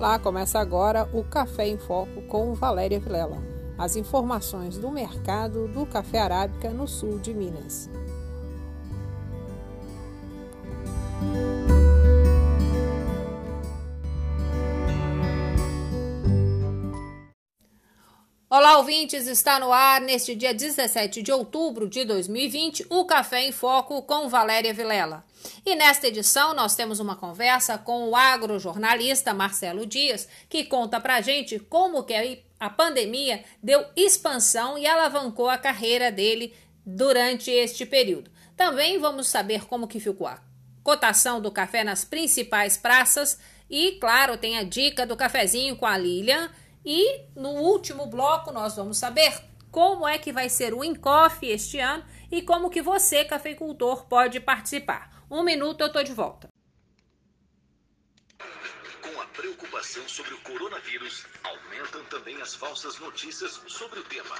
Olá, começa agora o Café em Foco com Valéria Vilela. As informações do mercado do café arábica no sul de Minas. Olá, ouvintes! Está no ar, neste dia 17 de outubro de 2020, o Café em Foco com Valéria Vilela. E nesta edição nós temos uma conversa com o agrojornalista Marcelo Dias, que conta pra gente como que a pandemia deu expansão e alavancou a carreira dele durante este período. Também vamos saber como que ficou a cotação do café nas principais praças e, claro, tem a dica do cafezinho com a Lilian e no último bloco nós vamos saber como é que vai ser o Encoff este ano e como que você, cafeicultor, pode participar. Um minuto, eu estou de volta. Com a preocupação sobre o coronavírus, aumentam também as falsas notícias sobre o tema.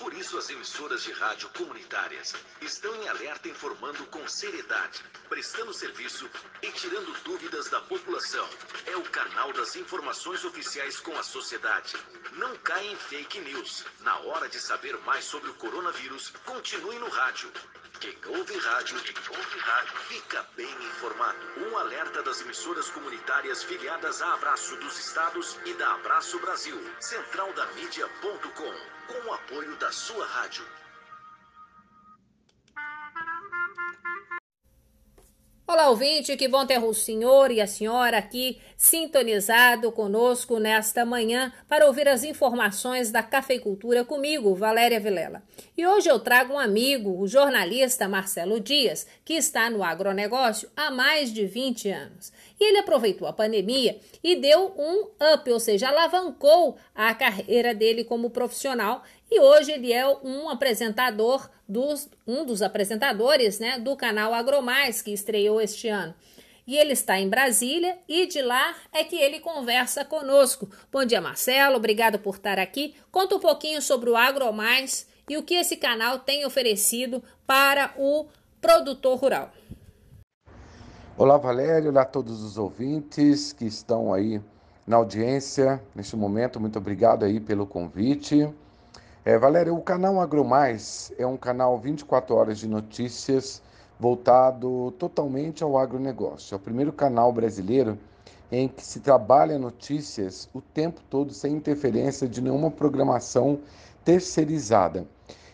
Por isso, as emissoras de rádio comunitárias estão em alerta informando com seriedade, prestando serviço e tirando dúvidas da população. É o canal das informações oficiais com a sociedade. Não caia em fake news. Na hora de saber mais sobre o coronavírus, continue no rádio. Quem ouve rádio, quem ouve rádio, fica bem informado. Um alerta das emissoras comunitárias filiadas a Abraço dos Estados e da Abraço Brasil. Centraldamídia.com com o apoio da sua rádio. Olá, ouvinte, que bom ter o senhor e a senhora aqui sintonizado conosco nesta manhã para ouvir as informações da cafeicultura comigo, Valéria Vilela. E hoje eu trago um amigo, o jornalista Marcelo Dias, que está no agronegócio há mais de 20 anos. E ele aproveitou a pandemia e deu um up, ou seja, alavancou a carreira dele como profissional e hoje ele é um apresentador dos um dos apresentadores, né, do canal Agromais que estreou este ano. E ele está em Brasília e de lá é que ele conversa conosco. Bom dia, Marcelo, obrigado por estar aqui. Conta um pouquinho sobre o Agromais e o que esse canal tem oferecido para o produtor rural. Olá, Valério, olá a todos os ouvintes que estão aí na audiência neste momento. Muito obrigado aí pelo convite. É, Valéria, o canal AgroMais é um canal 24 horas de notícias voltado totalmente ao agronegócio. É o primeiro canal brasileiro em que se trabalha notícias o tempo todo sem interferência de nenhuma programação terceirizada.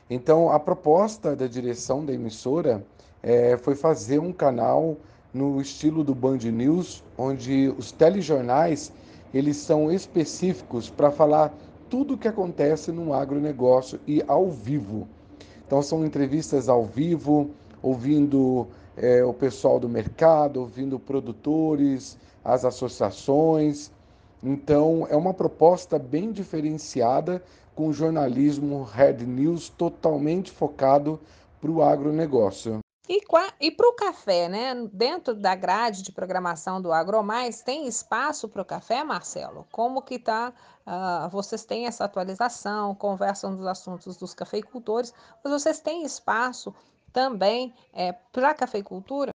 Então, a proposta da direção da emissora é, foi fazer um canal no estilo do Band News, onde os telejornais eles são específicos para falar tudo o que acontece no agronegócio e ao vivo. Então, são entrevistas ao vivo, ouvindo é, o pessoal do mercado, ouvindo produtores, as associações. Então, é uma proposta bem diferenciada com jornalismo Red News totalmente focado para o agronegócio. E, e para o café, né? Dentro da grade de programação do AgroMais, tem espaço para o café, Marcelo? Como que tá? Uh, vocês têm essa atualização, conversam dos assuntos dos cafeicultores, mas vocês têm espaço também é, para a cafeicultura?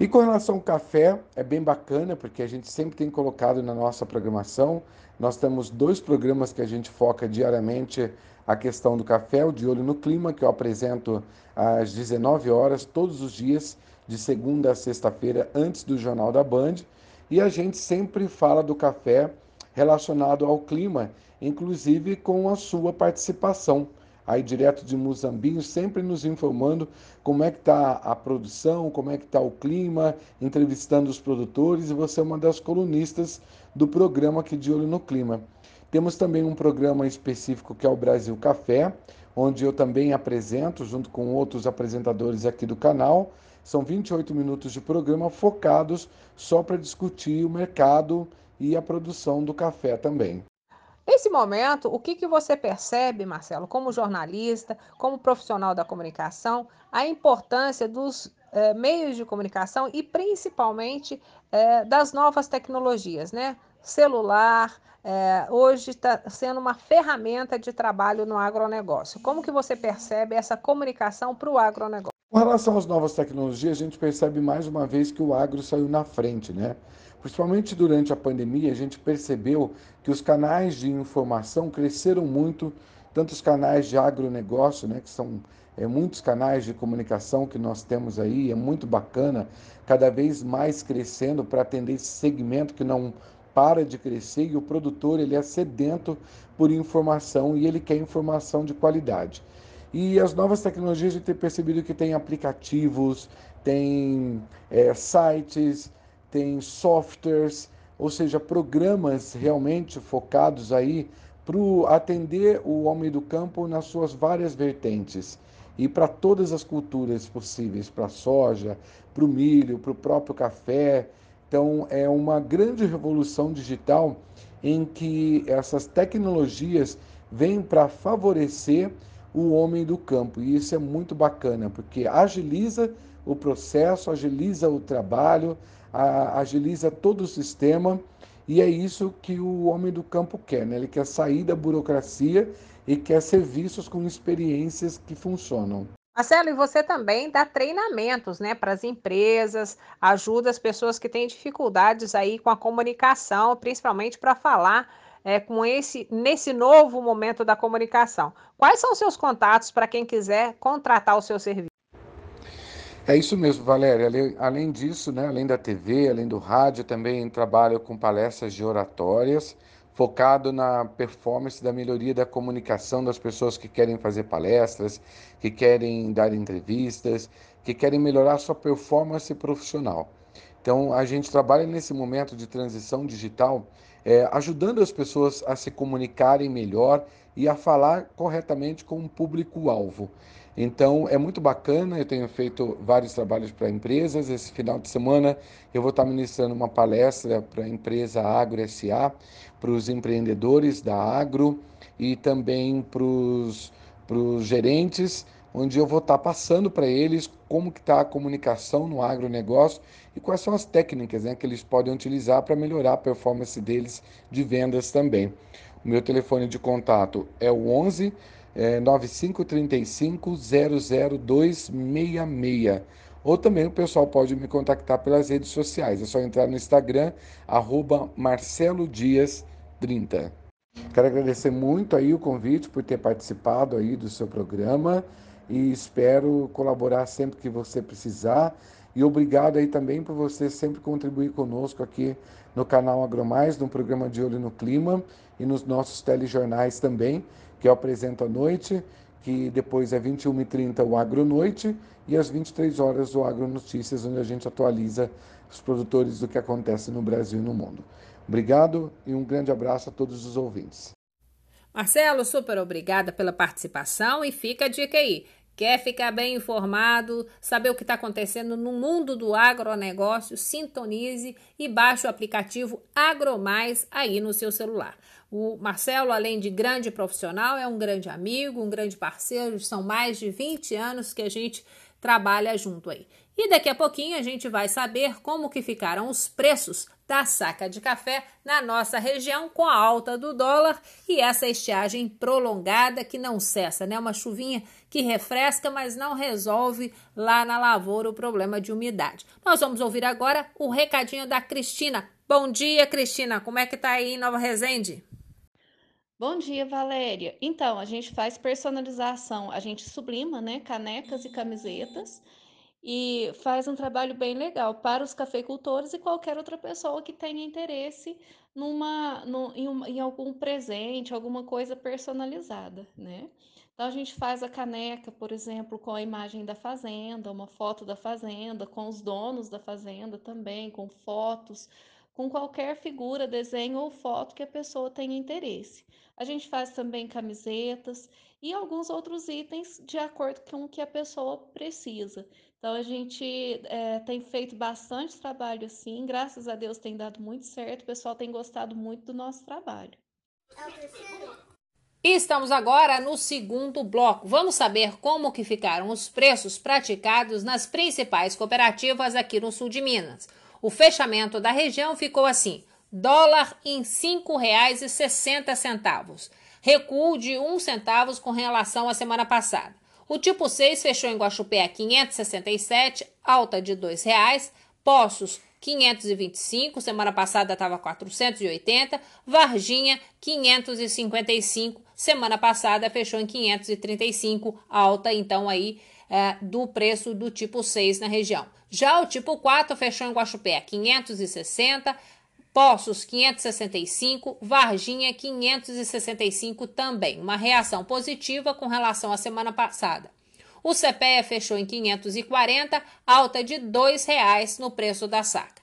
E com relação ao café, é bem bacana, porque a gente sempre tem colocado na nossa programação. Nós temos dois programas que a gente foca diariamente a questão do café, o De Olho no Clima, que eu apresento às 19 horas, todos os dias, de segunda a sexta-feira, antes do Jornal da Band. E a gente sempre fala do café relacionado ao clima, inclusive com a sua participação aí direto de Muzambinho, sempre nos informando como é que está a produção, como é que está o clima, entrevistando os produtores e você é uma das colunistas do programa aqui de Olho no Clima. Temos também um programa específico que é o Brasil Café, onde eu também apresento, junto com outros apresentadores aqui do canal. São 28 minutos de programa focados só para discutir o mercado e a produção do café também. Nesse momento, o que, que você percebe, Marcelo, como jornalista, como profissional da comunicação, a importância dos eh, meios de comunicação e principalmente eh, das novas tecnologias, né? Celular, eh, hoje está sendo uma ferramenta de trabalho no agronegócio. Como que você percebe essa comunicação para o agronegócio? Com relação às novas tecnologias, a gente percebe mais uma vez que o agro saiu na frente, né? Principalmente durante a pandemia, a gente percebeu que os canais de informação cresceram muito, tanto os canais de agronegócio, né, que são é, muitos canais de comunicação que nós temos aí, é muito bacana, cada vez mais crescendo para atender esse segmento que não para de crescer e o produtor ele é sedento por informação e ele quer informação de qualidade. E as novas tecnologias a gente tem percebido que tem aplicativos, tem é, sites, tem softwares, ou seja, programas realmente focados aí para atender o homem do campo nas suas várias vertentes e para todas as culturas possíveis, para soja, para o milho, para o próprio café. Então, é uma grande revolução digital em que essas tecnologias vêm para favorecer o homem do campo. E isso é muito bacana, porque agiliza o processo, agiliza o trabalho, agiliza todo o sistema e é isso que o homem do campo quer, né? Ele quer sair da burocracia e quer serviços com experiências que funcionam. Marcelo, e você também dá treinamentos, né, para as empresas, ajuda as pessoas que têm dificuldades aí com a comunicação, principalmente para falar é, com esse nesse novo momento da comunicação. Quais são os seus contatos para quem quiser contratar o seu serviço? É isso mesmo, Valéria. Além disso, né, além da TV, além do rádio, também trabalho com palestras de oratórias, focado na performance da melhoria da comunicação das pessoas que querem fazer palestras, que querem dar entrevistas, que querem melhorar sua performance profissional. Então, a gente trabalha nesse momento de transição digital, é, ajudando as pessoas a se comunicarem melhor e a falar corretamente com o público-alvo. Então é muito bacana, eu tenho feito vários trabalhos para empresas. Esse final de semana eu vou estar ministrando uma palestra para a empresa Agro SA, para os empreendedores da Agro e também para os gerentes, onde eu vou estar passando para eles como que está a comunicação no agronegócio e quais são as técnicas né, que eles podem utilizar para melhorar a performance deles de vendas também. O meu telefone de contato é o 11 é, 9535 00266. Ou também o pessoal pode me contactar pelas redes sociais. É só entrar no Instagram, arroba Marcelo Dias 30. Quero agradecer muito aí o convite por ter participado aí do seu programa e espero colaborar sempre que você precisar. E obrigado aí também por você sempre contribuir conosco aqui no canal Agromais, no programa de Olho no Clima e nos nossos telejornais também que eu apresento à noite, que depois é 21h30 o Agronoite e às 23 horas o Agronotícias, onde a gente atualiza os produtores do que acontece no Brasil e no mundo. Obrigado e um grande abraço a todos os ouvintes. Marcelo, super obrigada pela participação e fica a dica aí. Quer ficar bem informado, saber o que está acontecendo no mundo do agronegócio? Sintonize e baixe o aplicativo AgroMais aí no seu celular. O Marcelo, além de grande profissional, é um grande amigo, um grande parceiro, são mais de 20 anos que a gente trabalha junto aí. E daqui a pouquinho a gente vai saber como que ficaram os preços da saca de café na nossa região com a alta do dólar e essa estiagem prolongada que não cessa, né? Uma chuvinha que refresca, mas não resolve lá na lavoura o problema de umidade. Nós vamos ouvir agora o recadinho da Cristina. Bom dia, Cristina. Como é que tá aí em Nova Resende? Bom dia, Valéria. Então, a gente faz personalização, a gente sublima, né, canecas e camisetas e faz um trabalho bem legal para os cafeicultores e qualquer outra pessoa que tenha interesse numa, em, um, em algum presente, alguma coisa personalizada, né? Então, a gente faz a caneca, por exemplo, com a imagem da fazenda, uma foto da fazenda, com os donos da fazenda também, com fotos, com qualquer figura, desenho ou foto que a pessoa tenha interesse. A gente faz também camisetas e alguns outros itens de acordo com o que a pessoa precisa. Então a gente é, tem feito bastante trabalho assim, graças a Deus tem dado muito certo, o pessoal tem gostado muito do nosso trabalho. E estamos agora no segundo bloco. Vamos saber como que ficaram os preços praticados nas principais cooperativas aqui no sul de Minas. O fechamento da região ficou assim: dólar em R$ 5,60, recuo de um centavos com relação à semana passada. O tipo 6 fechou em Guaxupé a 567, alta de R$ 2,00. Poços 525, semana passada estava 480, Varginha 555, semana passada fechou em 535, alta então aí é, do preço do tipo 6 na região. Já o tipo 4 fechou em Guaxupé 560, Poços 565, Varginha 565 também, uma reação positiva com relação à semana passada. O CPEA fechou em 540, alta de R$ 2,00 no preço da saca.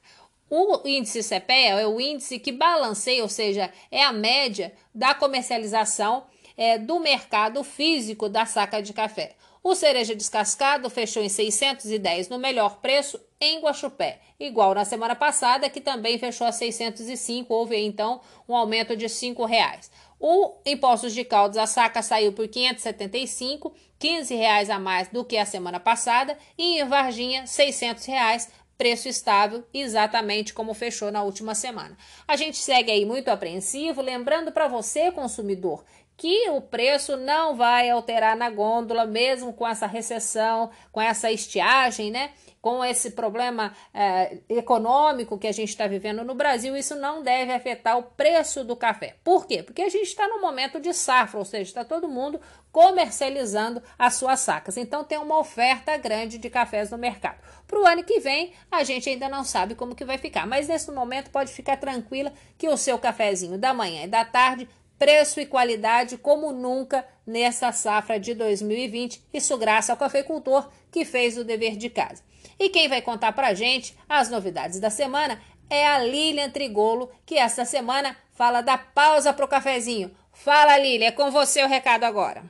O índice CPEA é o índice que balanceia, ou seja, é a média da comercialização é, do mercado físico da saca de café. O cereja descascado fechou em 610 no melhor preço em Guaxupé, igual na semana passada, que também fechou a 605, houve então um aumento de R$ 5,00. O imposto de caldos a saca saiu por 575, 15 reais a mais do que a semana passada, e em Varginha, 600 reais, preço estável, exatamente como fechou na última semana. A gente segue aí muito apreensivo, lembrando para você, consumidor, que o preço não vai alterar na gôndola, mesmo com essa recessão, com essa estiagem, né? Com esse problema é, econômico que a gente está vivendo no Brasil, isso não deve afetar o preço do café. Por quê? Porque a gente está no momento de safra, ou seja, está todo mundo comercializando as suas sacas. Então tem uma oferta grande de cafés no mercado. Para o ano que vem, a gente ainda não sabe como que vai ficar, mas nesse momento pode ficar tranquila que o seu cafezinho da manhã e da tarde preço e qualidade como nunca nessa safra de 2020, isso graças ao cafeicultor que fez o dever de casa. E quem vai contar para gente as novidades da semana é a Lilian Trigolo, que esta semana fala da pausa para o cafezinho. Fala, Lilian, é com você o recado agora.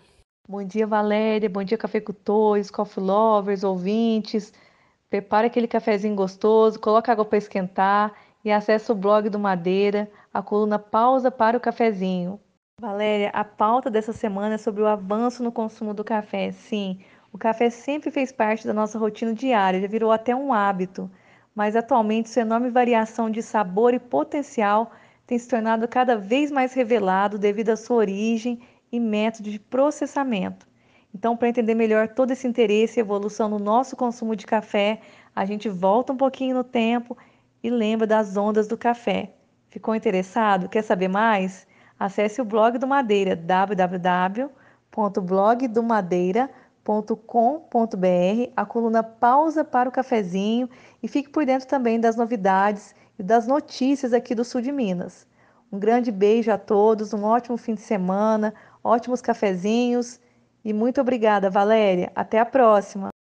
Bom dia, Valéria. Bom dia, cafeicultores, coffee lovers, ouvintes. Prepare aquele cafezinho gostoso, coloca água para esquentar e acesse o blog do Madeira, a coluna Pausa para o Cafezinho. Valéria, a pauta dessa semana é sobre o avanço no consumo do café. Sim, o café sempre fez parte da nossa rotina diária, já virou até um hábito, mas atualmente sua enorme variação de sabor e potencial tem se tornado cada vez mais revelado devido à sua origem e método de processamento. Então, para entender melhor todo esse interesse e evolução no nosso consumo de café, a gente volta um pouquinho no tempo e lembra das ondas do café. Ficou interessado? Quer saber mais? Acesse o blog do Madeira www.blogdomadeira.com.br, a coluna Pausa para o Cafezinho e fique por dentro também das novidades e das notícias aqui do sul de Minas. Um grande beijo a todos, um ótimo fim de semana, ótimos cafezinhos e muito obrigada, Valéria. Até a próxima!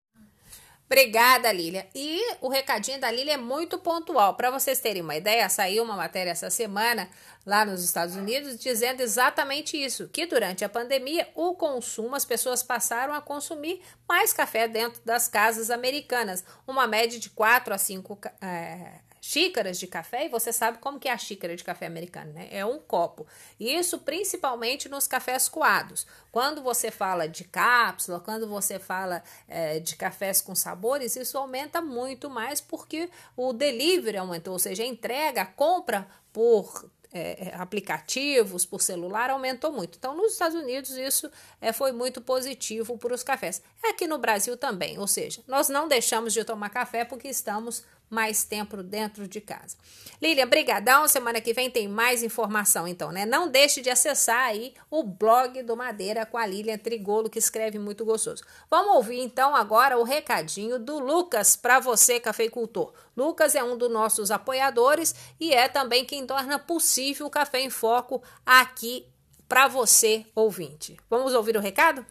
Obrigada, Lília. E o recadinho da Lília é muito pontual. Para vocês terem uma ideia, saiu uma matéria essa semana lá nos Estados Unidos dizendo exatamente isso: que durante a pandemia o consumo, as pessoas passaram a consumir mais café dentro das casas americanas, uma média de 4 a 5 é, xícaras de café, e você sabe como que é a xícara de café americano, né? É um copo. Isso principalmente nos cafés coados. Quando você fala de cápsula, quando você fala é, de cafés com sabores, isso aumenta muito mais porque o delivery aumentou, ou seja, a entrega, a compra por é, aplicativos, por celular, aumentou muito. Então, nos Estados Unidos, isso é, foi muito positivo para os cafés. Aqui no Brasil também, ou seja, nós não deixamos de tomar café porque estamos mais tempo dentro de casa. Lilian, brigadão. Semana que vem tem mais informação, então, né? Não deixe de acessar aí o blog do Madeira com a Lilian Trigolo, que escreve muito gostoso. Vamos ouvir, então, agora o recadinho do Lucas para você, cafeicultor. Lucas é um dos nossos apoiadores e é também quem torna possível o Café em Foco aqui para você, ouvinte. Vamos ouvir o recado?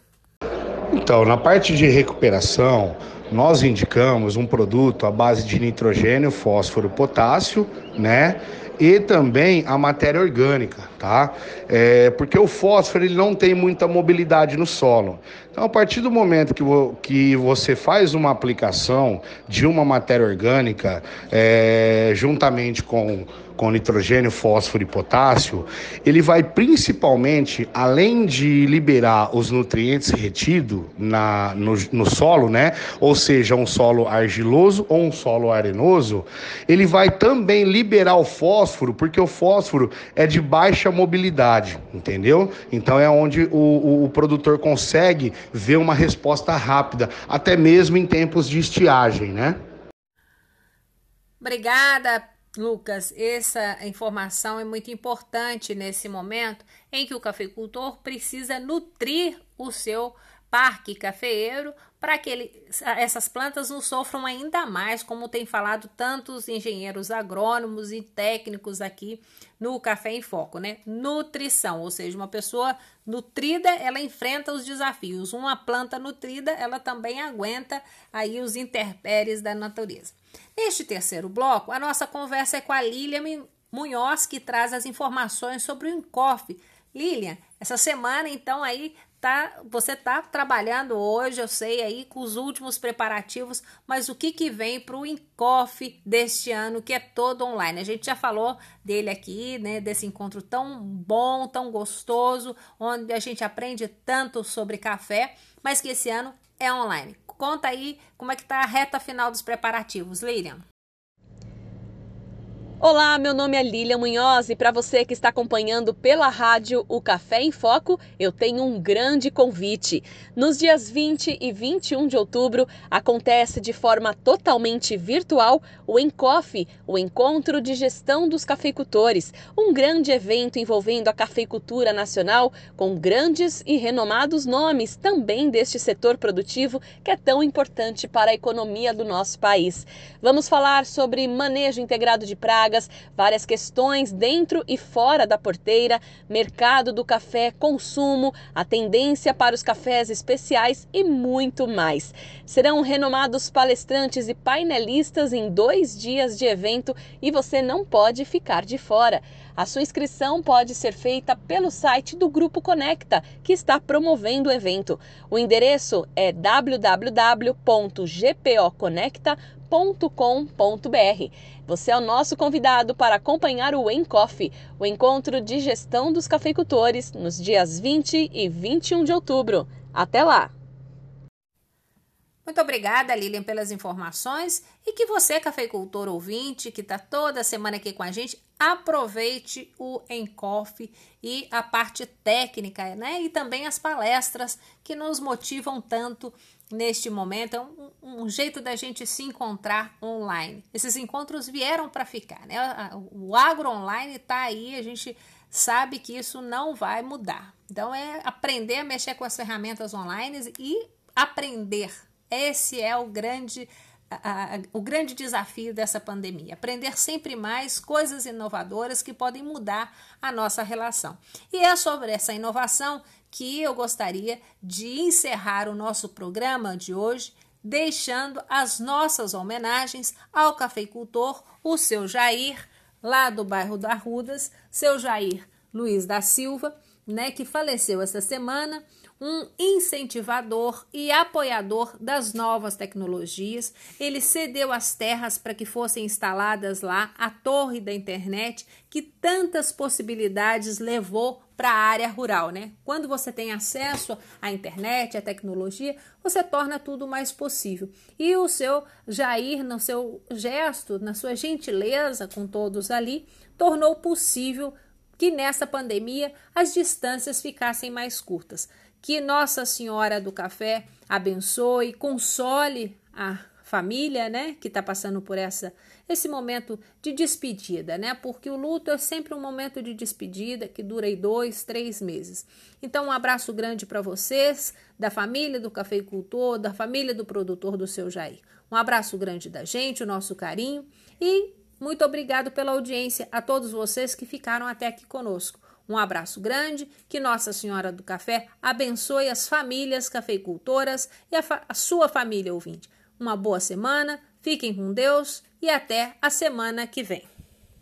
Então, na parte de recuperação, nós indicamos um produto à base de nitrogênio, fósforo, potássio, né? E também a matéria orgânica, tá? É, porque o fósforo ele não tem muita mobilidade no solo. Então, a partir do momento que, vo, que você faz uma aplicação de uma matéria orgânica, é, juntamente com com nitrogênio, fósforo e potássio, ele vai principalmente, além de liberar os nutrientes retidos na, no, no solo, né? Ou seja, um solo argiloso ou um solo arenoso, ele vai também liberar o fósforo, porque o fósforo é de baixa mobilidade, entendeu? Então é onde o, o, o produtor consegue ver uma resposta rápida, até mesmo em tempos de estiagem, né? Obrigada, Lucas. Essa informação é muito importante nesse momento em que o cafeicultor precisa nutrir o seu parque cafeeiro para que ele, essas plantas não sofram ainda mais, como tem falado tantos engenheiros agrônomos e técnicos aqui no Café em Foco, né? Nutrição, ou seja, uma pessoa nutrida, ela enfrenta os desafios. Uma planta nutrida, ela também aguenta aí os interpéries da natureza. Neste terceiro bloco, a nossa conversa é com a Lilian Munhoz, que traz as informações sobre o Encof. Lilian, essa semana, então, aí tá, você está trabalhando hoje, eu sei aí, com os últimos preparativos, mas o que, que vem para o Encof deste ano, que é todo online? A gente já falou dele aqui, né, desse encontro tão bom, tão gostoso, onde a gente aprende tanto sobre café, mas que esse ano é online. Conta aí como é que está a reta final dos preparativos, Lilian. Olá, meu nome é Lília Munhoz e para você que está acompanhando pela rádio o Café em Foco, eu tenho um grande convite. Nos dias 20 e 21 de outubro acontece de forma totalmente virtual o Encof, o Encontro de Gestão dos Cafeicultores, um grande evento envolvendo a cafeicultura nacional com grandes e renomados nomes também deste setor produtivo que é tão importante para a economia do nosso país. Vamos falar sobre manejo integrado de pragas vagas, várias questões dentro e fora da porteira, mercado do café, consumo, a tendência para os cafés especiais e muito mais. Serão renomados palestrantes e painelistas em dois dias de evento e você não pode ficar de fora. A sua inscrição pode ser feita pelo site do Grupo Conecta, que está promovendo o evento. O endereço é www.gpoconecta.com.br. Você é o nosso convidado para acompanhar o Encof, o encontro de gestão dos cafeicultores, nos dias 20 e 21 de outubro. Até lá! Muito obrigada, Lilian, pelas informações e que você, cafeicultor ouvinte, que está toda semana aqui com a gente, aproveite o Encof e a parte técnica, né? E também as palestras que nos motivam tanto neste momento. É um, um jeito da gente se encontrar online. Esses encontros vieram para ficar, né? O agro online está aí, a gente sabe que isso não vai mudar. Então é aprender a mexer com as ferramentas online e aprender esse é o grande, a, a, o grande desafio dessa pandemia. Aprender sempre mais coisas inovadoras que podem mudar a nossa relação. E é sobre essa inovação que eu gostaria de encerrar o nosso programa de hoje, deixando as nossas homenagens ao cafeicultor, o seu Jair, lá do bairro da Rudas, seu Jair Luiz da Silva, né, que faleceu essa semana um incentivador e apoiador das novas tecnologias. Ele cedeu as terras para que fossem instaladas lá a torre da internet, que tantas possibilidades levou para a área rural, né? Quando você tem acesso à internet, à tecnologia, você torna tudo mais possível. E o seu Jair, no seu gesto, na sua gentileza com todos ali, tornou possível que nessa pandemia as distâncias ficassem mais curtas. Que Nossa Senhora do Café abençoe, console a família, né, que está passando por essa esse momento de despedida, né? Porque o luto é sempre um momento de despedida que dura aí dois, três meses. Então, um abraço grande para vocês, da família do cafeicultor, da família do produtor do seu Jair. Um abraço grande da gente, o nosso carinho e muito obrigado pela audiência a todos vocês que ficaram até aqui conosco. Um abraço grande, que Nossa Senhora do Café abençoe as famílias cafeicultoras e a, fa a sua família ouvinte. Uma boa semana, fiquem com Deus e até a semana que vem.